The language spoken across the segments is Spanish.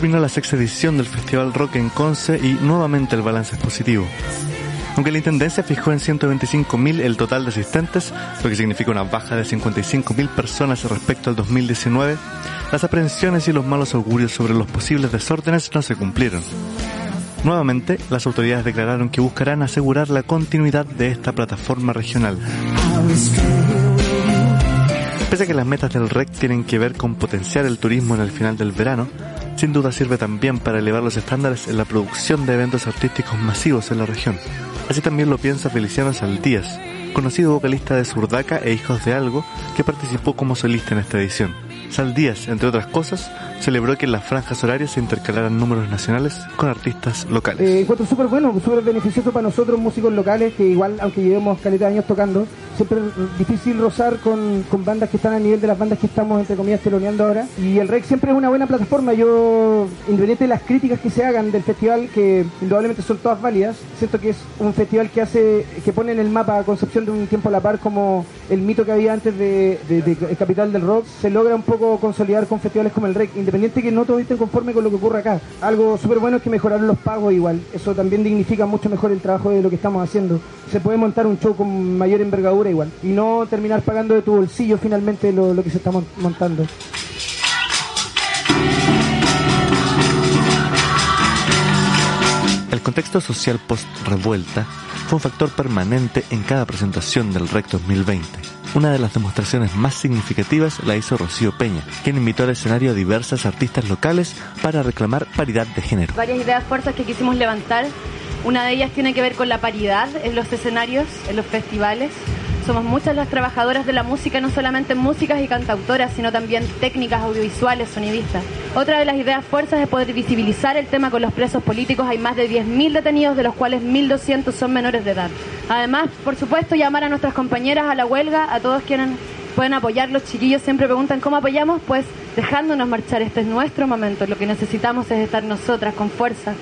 terminó la sexta edición del Festival Rock en Conce y nuevamente el balance es positivo. Aunque la Intendencia fijó en 125.000 el total de asistentes, lo que significa una baja de 55.000 personas respecto al 2019, las aprehensiones y los malos augurios sobre los posibles desórdenes no se cumplieron. Nuevamente, las autoridades declararon que buscarán asegurar la continuidad de esta plataforma regional. Pese a que las metas del REC tienen que ver con potenciar el turismo en el final del verano, sin duda sirve también para elevar los estándares en la producción de eventos artísticos masivos en la región. Así también lo piensa Feliciano Saldías, conocido vocalista de Surdaca e Hijos de Algo, que participó como solista en esta edición. Saldías, entre otras cosas, celebró que en las franjas horarias se intercalaran números nacionales con artistas locales. Eh, encuentro súper bueno, súper beneficioso para nosotros músicos locales, que igual, aunque llevemos caleta de años tocando, siempre es difícil rozar con, con, bandas que están a nivel de las bandas que estamos, entre comillas, teloneando ahora. Y el REC siempre es una buena plataforma. Yo, independiente de las críticas que se hagan del festival, que indudablemente son todas válidas, siento que es un festival que hace, que pone en el mapa Concepción de un tiempo a la par como el mito que había antes de, de, de Capital del Rock, se logra un poco consolidar con festivales como el REC, independiente que no todos estén conformes con lo que ocurre acá. Algo súper bueno es que mejoraron los pagos igual. Eso también dignifica mucho mejor el trabajo de lo que estamos haciendo. Se puede montar un show con mayor envergadura igual y no terminar pagando de tu bolsillo finalmente lo, lo que se está montando. El contexto social post-revuelta fue un factor permanente en cada presentación del REC 2020. Una de las demostraciones más significativas la hizo Rocío Peña, quien invitó al escenario a diversas artistas locales para reclamar paridad de género. Varias ideas fuerzas que quisimos levantar. Una de ellas tiene que ver con la paridad en los escenarios, en los festivales. Somos muchas las trabajadoras de la música, no solamente músicas y cantautoras, sino también técnicas audiovisuales, sonidistas. Otra de las ideas fuerzas es poder visibilizar el tema con los presos políticos. Hay más de 10.000 detenidos, de los cuales 1.200 son menores de edad. Además, por supuesto, llamar a nuestras compañeras a la huelga, a todos quienes pueden apoyar. Los chiquillos siempre preguntan cómo apoyamos, pues dejándonos marchar. Este es nuestro momento. Lo que necesitamos es estar nosotras con fuerza.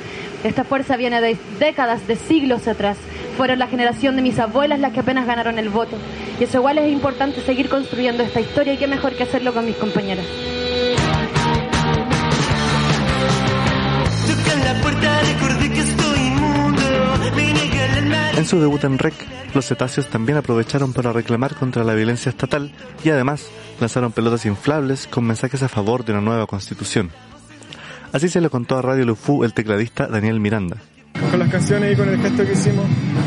Esta fuerza viene de décadas, de siglos atrás. Fueron la generación de mis abuelas las que apenas ganaron el voto. Y eso igual es importante seguir construyendo esta historia y qué mejor que hacerlo con mis compañeras. En su debut en REC, los cetáceos también aprovecharon para reclamar contra la violencia estatal y además lanzaron pelotas inflables con mensajes a favor de una nueva constitución. Así se lo contó a Radio Lufu el tecladista Daniel Miranda. Con las canciones y con el gesto que hicimos,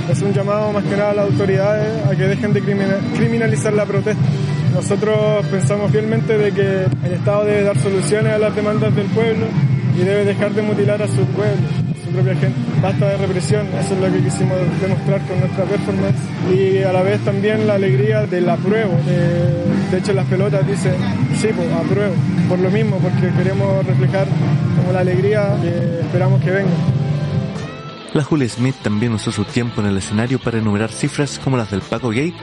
es un llamado más que nada a las autoridades a que dejen de criminalizar la protesta. Nosotros pensamos fielmente de que el Estado debe dar soluciones a las demandas del pueblo y debe dejar de mutilar a su pueblo, a su propia gente. Basta de represión, eso es lo que quisimos demostrar con nuestra performance y a la vez también la alegría del apruebo. De, de hecho las pelotas dicen, sí, pues apruebo, por lo mismo, porque queremos reflejar como la alegría que esperamos que venga. La Julia Smith también usó su tiempo en el escenario para enumerar cifras como las del Paco Gate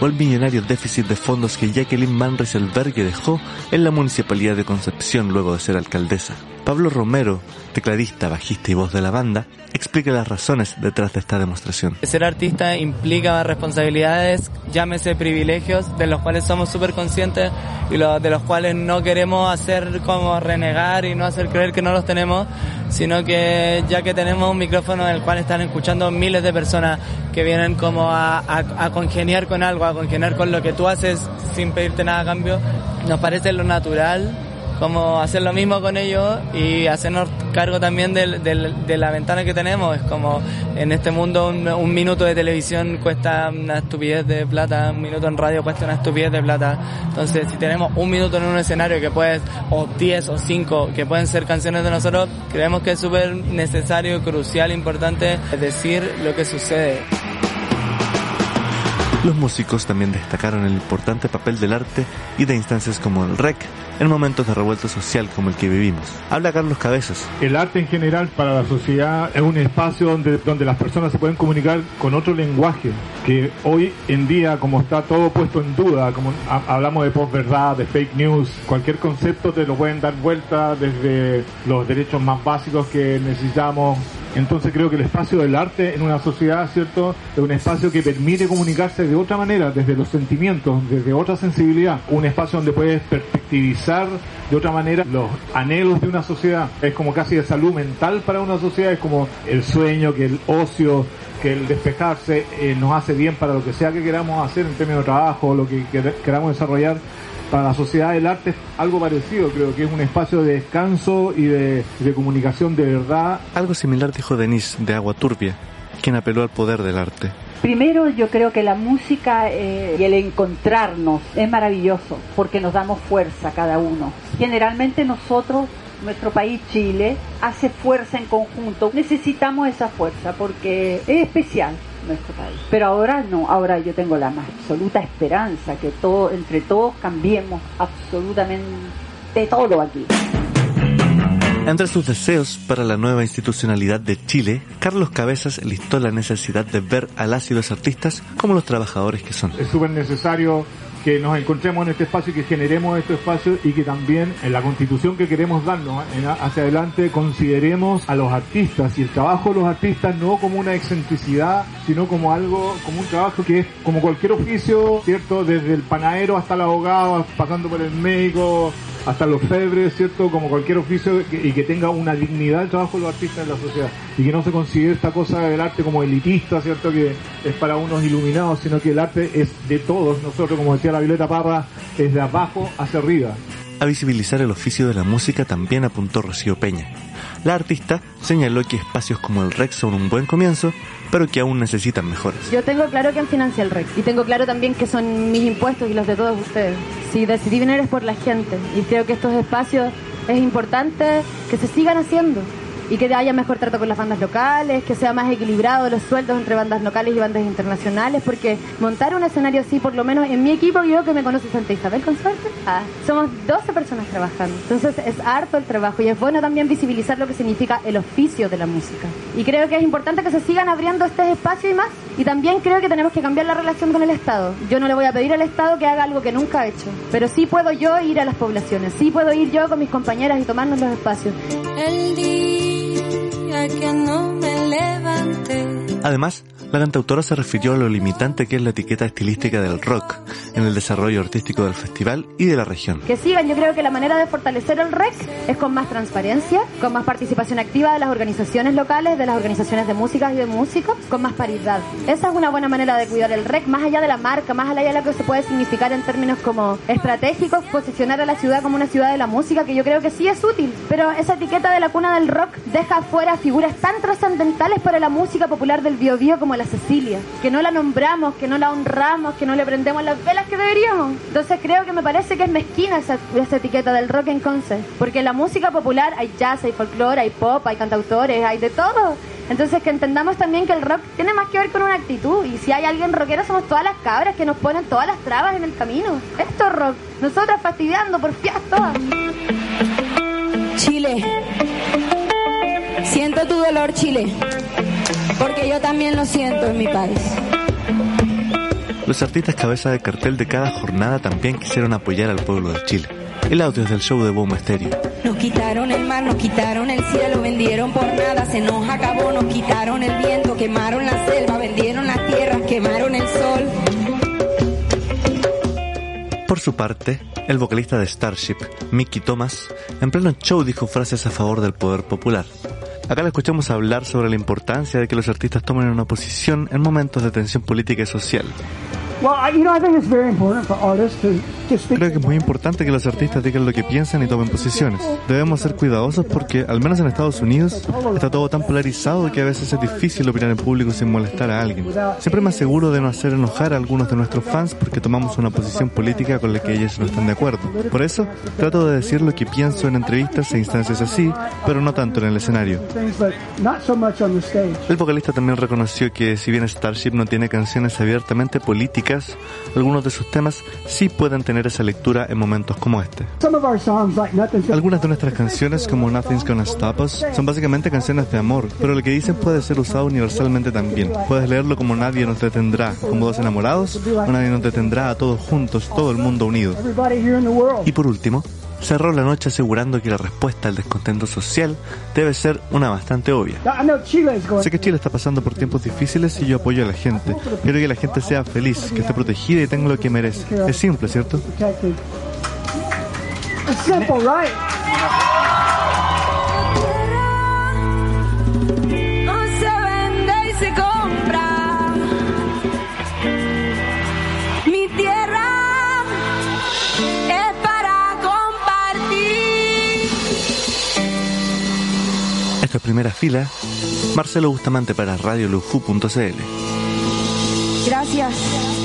o el millonario déficit de fondos que Jacqueline Van Rieselberghe dejó en la Municipalidad de Concepción luego de ser alcaldesa. Pablo Romero, tecladista, bajista y voz de la banda, explica las razones detrás de esta demostración. Ser artista implica responsabilidades, llámese privilegios, de los cuales somos súper conscientes y lo, de los cuales no queremos hacer como renegar y no hacer creer que no los tenemos, sino que ya que tenemos un micrófono en el cual están escuchando miles de personas que vienen como a, a, a congeniar con algo, a congeniar con lo que tú haces sin pedirte nada a cambio, nos parece lo natural como hacer lo mismo con ellos y hacernos cargo también de, de, la ventana que tenemos. Es como en este mundo un, minuto de televisión cuesta una estupidez de plata, un minuto en radio cuesta una estupidez de plata. Entonces, si tenemos un minuto en un escenario que puede, o 10 o 5, que pueden ser canciones de nosotros, creemos que es súper necesario, crucial, importante decir lo que sucede. Los músicos también destacaron el importante papel del arte y de instancias como el REC en momentos de revuelta social como el que vivimos. Habla Carlos Cabezas. El arte en general para la sociedad es un espacio donde, donde las personas se pueden comunicar con otro lenguaje, que hoy en día como está todo puesto en duda, como hablamos de posverdad, de fake news, cualquier concepto te lo pueden dar vuelta desde los derechos más básicos que necesitamos Entonces creo que el espacio del arte en una sociedad, ¿cierto? Es un espacio que permite comunicarse de otra manera, desde los sentimientos, desde otra sensibilidad. Un espacio donde puedes perspectivizar de otra manera los anhelos de una sociedad. Es como casi de salud mental para una sociedad, es como el sueño, que el ocio, que el despejarse eh, nos hace bien para lo que sea que queramos hacer en términos de trabajo, lo que queramos desarrollar para la sociedad del arte es algo parecido, creo que es un espacio de descanso y de, comunicación de verdad. Algo similar dijo Denise de Agua Turbia, quien apeló al poder del arte. Primero yo creo que la música eh, y el encontrarnos es maravilloso porque nos damos fuerza cada uno. Generalmente nosotros, nuestro país Chile, hace fuerza en conjunto. Necesitamos esa fuerza porque es especial nuestro país. Pero ahora no, ahora yo tengo la más absoluta esperanza que todo, entre todos cambiemos absolutamente todo aquí. Entre sus deseos para la nueva institucionalidad de Chile, Carlos Cabezas listó la necesidad de ver a las y los artistas como los trabajadores que son. Es súper necesario que nos encontremos en este espacio y que generemos este espacio y que también en la constitución que queremos darnos hacia adelante consideremos a los artistas y el trabajo de los artistas no como una excentricidad, sino como algo, como un trabajo que es como cualquier oficio, ¿cierto? Desde el panadero hasta el abogado, pasando por el médico, hasta los febres, ¿cierto? Como cualquier oficio y que tenga una dignidad el trabajo de los artistas en la sociedad y que no se considere esta cosa del arte como elitista, ¿cierto? Que es para unos iluminados, sino que el arte es de todos nosotros, como decía la Violeta Parra, es de abajo hacia arriba. A visibilizar el oficio de la música también apuntó Rocío Peña. La artista señaló que espacios como el REC son un buen comienzo, pero que aún necesitan mejoras. Yo tengo claro quién financia el REC y tengo claro también que son mis impuestos y los de todos ustedes. Si decidí venir es por la gente y creo que estos espacios es importante que se sigan haciendo y que haya mejor trato con las bandas locales, que sea más equilibrado los sueldos entre bandas locales y bandas internacionales, porque montar un escenario así, por lo menos en mi equipo, yo que me conoce Santa Isabel con suerte, ah, somos 12 personas trabajando. Entonces es harto el trabajo y es bueno también visibilizar lo que significa el oficio de la música. Y creo que es importante que se sigan abriendo este espacio y más. Y también creo que tenemos que cambiar la relación con el Estado. Yo no le voy a pedir al Estado que haga algo que nunca ha hecho, pero sí puedo yo ir a las poblaciones, sí puedo ir yo con mis compañeras y tomarnos los espacios. El que no me. Además, la cantautora se refirió a lo limitante que es la etiqueta estilística del rock en el desarrollo artístico del festival y de la región. Que sigan, yo creo que la manera de fortalecer el REC es con más transparencia, con más participación activa de las organizaciones locales, de las organizaciones de músicas y de músicos, con más paridad. Esa es una buena manera de cuidar el REC, más allá de la marca, más allá de lo que se puede significar en términos como estratégicos, posicionar a la ciudad como una ciudad de la música, que yo creo que sí es útil. Pero esa etiqueta de la cuna del rock deja fuera figuras tan trascendentales para la música popular del Biobío como la Cecilia, que no la nombramos, que no la honramos, que no le prendemos las velas que deberíamos. Entonces creo que me parece que es mezquina esa, etiqueta del rock en Conce, porque la música popular hay jazz, hay folclore, hay pop, hay cantautores, hay de todo. Entonces que entendamos también que el rock tiene más que ver con una actitud y si hay alguien rockero somos todas las cabras que nos ponen todas las trabas en el camino. Esto es rock, nosotras fastidiando por fias todas. Chile. Siento tu dolor, Chile porque yo también lo siento en mi país. Los artistas cabeza de cartel de cada jornada también quisieron apoyar al pueblo de Chile. El audio es del show de Boom Stereo. Nos quitaron el mar, nos quitaron el cielo, vendieron por nada, se nos acabó, nos quitaron el viento, quemaron la selva, vendieron las tierras, quemaron el sol. Por su parte, el vocalista de Starship, Mickey Thomas, en pleno show dijo frases a favor del poder popular. Acá le escuchamos hablar sobre la importancia de que los artistas tomen una posición en momentos de tensión política y social. Creo que es muy importante que los artistas digan lo que piensan y tomen posiciones. Debemos ser cuidadosos porque, al menos en Estados Unidos, está todo tan polarizado que a veces es difícil opinar en público sin molestar a alguien. Siempre me aseguro de no hacer enojar a algunos de nuestros fans porque tomamos una posición política con la que ellos no están de acuerdo. Por eso, trato de decir lo que pienso en entrevistas e instancias así, pero no tanto en el escenario. El vocalista también reconoció que si bien Starship no tiene canciones abiertamente políticas, algunos de sus temas sí pueden tener esa lectura en momentos como este. Algunas de nuestras canciones, como Nothing's Gonna Stop Us, son básicamente canciones de amor, pero lo que dicen puede ser usado universalmente también. Puedes leerlo como Nadie nos detendrá, como dos enamorados, o Nadie nos detendrá a todos juntos, todo el mundo unido. Y por último, cerró la noche asegurando que la respuesta al descontento social debe ser una bastante obvia. Sé que Chile está pasando por tiempos difíciles y yo apoyo a la gente. Quiero que la gente sea feliz, que esté protegida y tenga lo que merece. Es simple, ¿cierto? protected. It's Esto es primera fila. Marcelo Bustamante para radiolufu.cl. Gracias.